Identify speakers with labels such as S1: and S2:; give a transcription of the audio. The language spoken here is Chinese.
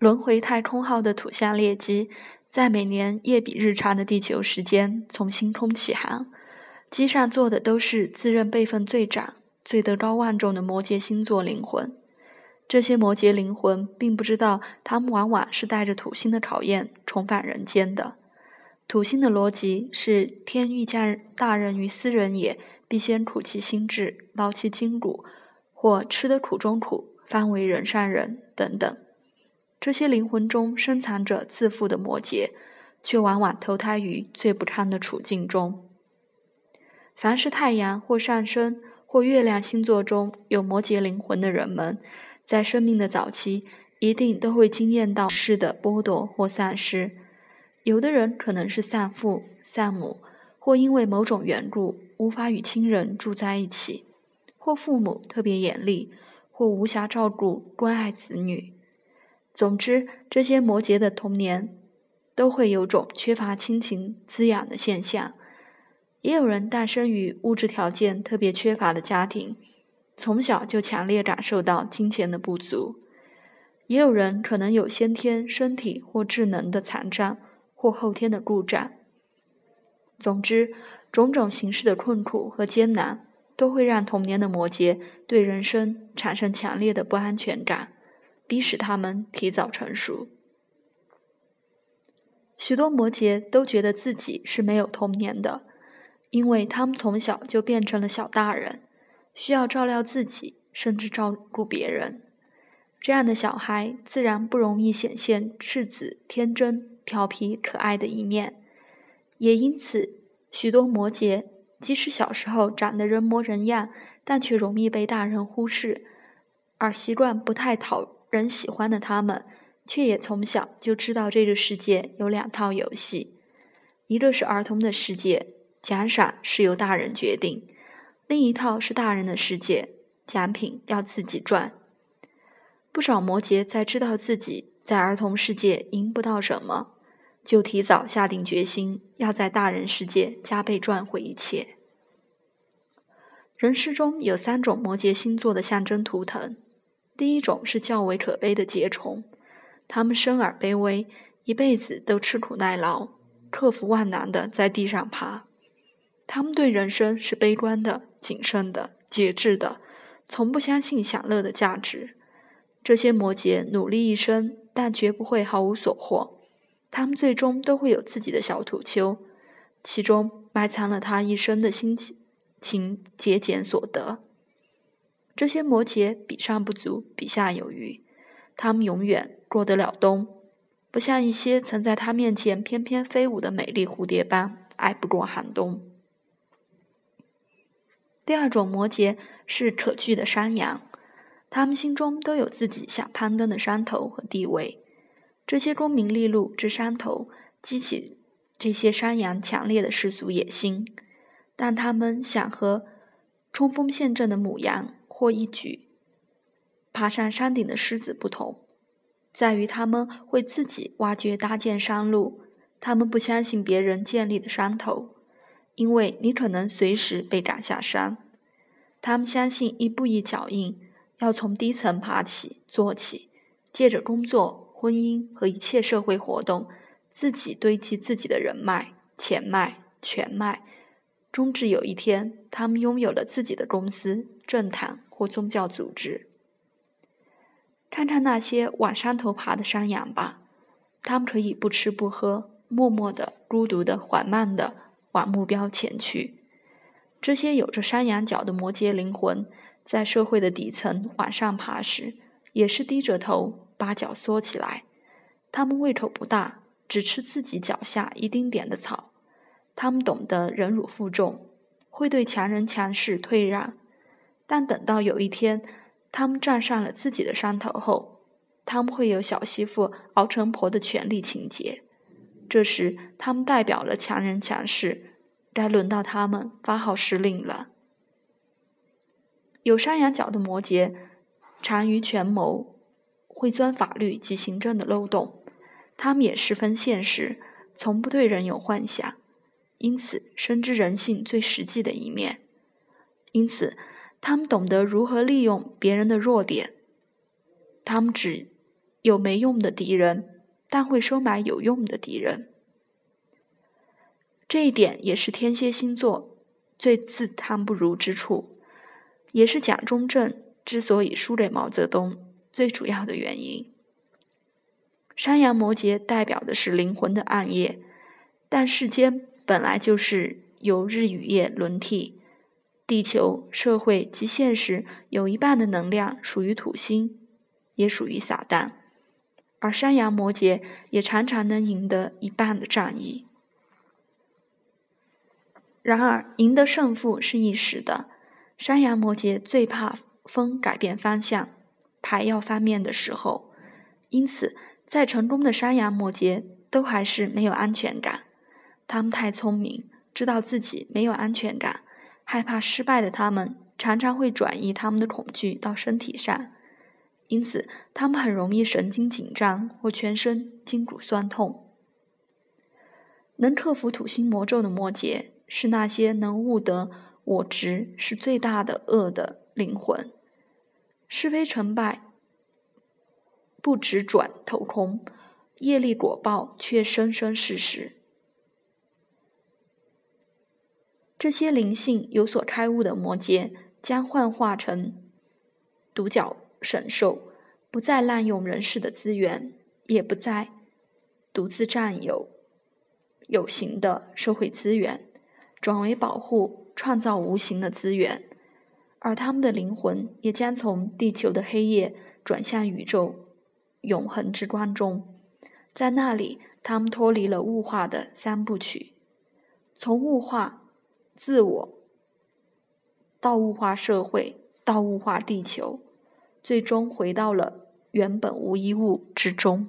S1: 轮回太空号的土象猎机，在每年夜比日长的地球时间从星空起航，机上坐的都是自认辈分最长、最德高望重的摩羯星座灵魂。这些摩羯灵魂并不知道，他们往往是带着土星的考验重返人间的。土星的逻辑是：天欲降大任于斯人也，必先苦其心志，劳其筋骨，或吃得苦中苦，方为人上人等等。这些灵魂中深藏着自负的摩羯，却往往投胎于最不堪的处境中。凡是太阳或上升或月亮星座中有摩羯灵魂的人们，在生命的早期一定都会经验到世的剥夺或丧失。有的人可能是丧父丧母，或因为某种缘故无法与亲人住在一起，或父母特别严厉，或无暇照顾关爱子女。总之，这些摩羯的童年都会有种缺乏亲情滋养的现象。也有人诞生于物质条件特别缺乏的家庭，从小就强烈感受到金钱的不足。也有人可能有先天身体或智能的残障，或后天的故障。总之，种种形式的困苦和艰难，都会让童年的摩羯对人生产生强烈的不安全感。逼使他们提早成熟。许多摩羯都觉得自己是没有童年的，因为他们从小就变成了小大人，需要照料自己，甚至照顾别人。这样的小孩自然不容易显现赤子、天真、调皮、可爱的一面。也因此，许多摩羯即使小时候长得人模人样，但却容易被大人忽视，而习惯不太讨。人喜欢的他们，却也从小就知道这个世界有两套游戏：一个是儿童的世界，奖赏是由大人决定；另一套是大人的世界，奖品要自己赚。不少摩羯在知道自己在儿童世界赢不到什么，就提早下定决心要在大人世界加倍赚回一切。人世中有三种摩羯星座的象征图腾。第一种是较为可悲的桀虫，他们生而卑微，一辈子都吃苦耐劳，克服万难的在地上爬。他们对人生是悲观的、谨慎的、节制的，从不相信享乐的价值。这些摩羯努力一生，但绝不会毫无所获。他们最终都会有自己的小土丘，其中埋藏了他一生的心情节俭所得。这些摩羯比上不足，比下有余，他们永远过得了冬，不像一些曾在他面前翩翩飞舞的美丽蝴蝶般挨不过寒冬。第二种摩羯是可惧的山羊，他们心中都有自己想攀登的山头和地位。这些功名利禄之山头，激起这些山羊强烈的世俗野心，但他们想和冲锋陷阵的母羊。或一举爬上山顶的狮子不同，在于他们会自己挖掘搭建山路。他们不相信别人建立的山头，因为你可能随时被赶下山。他们相信一步一脚印，要从低层爬起做起，借着工作、婚姻和一切社会活动，自己堆积自己的人脉、钱脉、权脉。终至有一天，他们拥有了自己的公司、政坛或宗教组织。看看那些往山头爬的山羊吧，他们可以不吃不喝，默默的、孤独的、缓慢的往目标前去。这些有着山羊角的摩羯灵魂，在社会的底层往上爬时，也是低着头，把脚缩起来。他们胃口不大，只吃自己脚下一丁点的草。他们懂得忍辱负重，会对强人强势退让，但等到有一天他们站上了自己的山头后，他们会有小媳妇熬成婆的权利情节。这时，他们代表了强人强势，该轮到他们发号施令了。有山羊角的摩羯，长于权谋，会钻法律及行政的漏洞。他们也十分现实，从不对人有幻想。因此，深知人性最实际的一面。因此，他们懂得如何利用别人的弱点。他们只有没用的敌人，但会收买有用的敌人。这一点也是天蝎星座最自叹不如之处，也是蒋中正之所以输给毛泽东最主要的原因。山羊摩羯代表的是灵魂的暗夜，但世间本来就是由日与夜轮替，地球、社会及现实有一半的能量属于土星，也属于撒旦，而山羊摩羯也常常能赢得一半的战役。然而，赢得胜负是一时的。山羊摩羯最怕风改变方向，牌要翻面的时候。因此，再成功的山羊摩羯都还是没有安全感。他们太聪明，知道自己没有安全感，害怕失败的他们常常会转移他们的恐惧到身体上。因此，他们很容易神经紧张或全身筋骨酸痛。能克服土星魔咒的摩羯。是那些能悟得我执是最大的恶的灵魂，是非成败不直转头空，业力果报却生生世世。这些灵性有所开悟的摩羯，将幻化成独角神兽，不再滥用人世的资源，也不再独自占有有形的社会资源。转为保护、创造无形的资源，而他们的灵魂也将从地球的黑夜转向宇宙永恒之光中，在那里，他们脱离了物化的三部曲，从物化自我道物化社会，道物化地球，最终回到了原本无一物之中。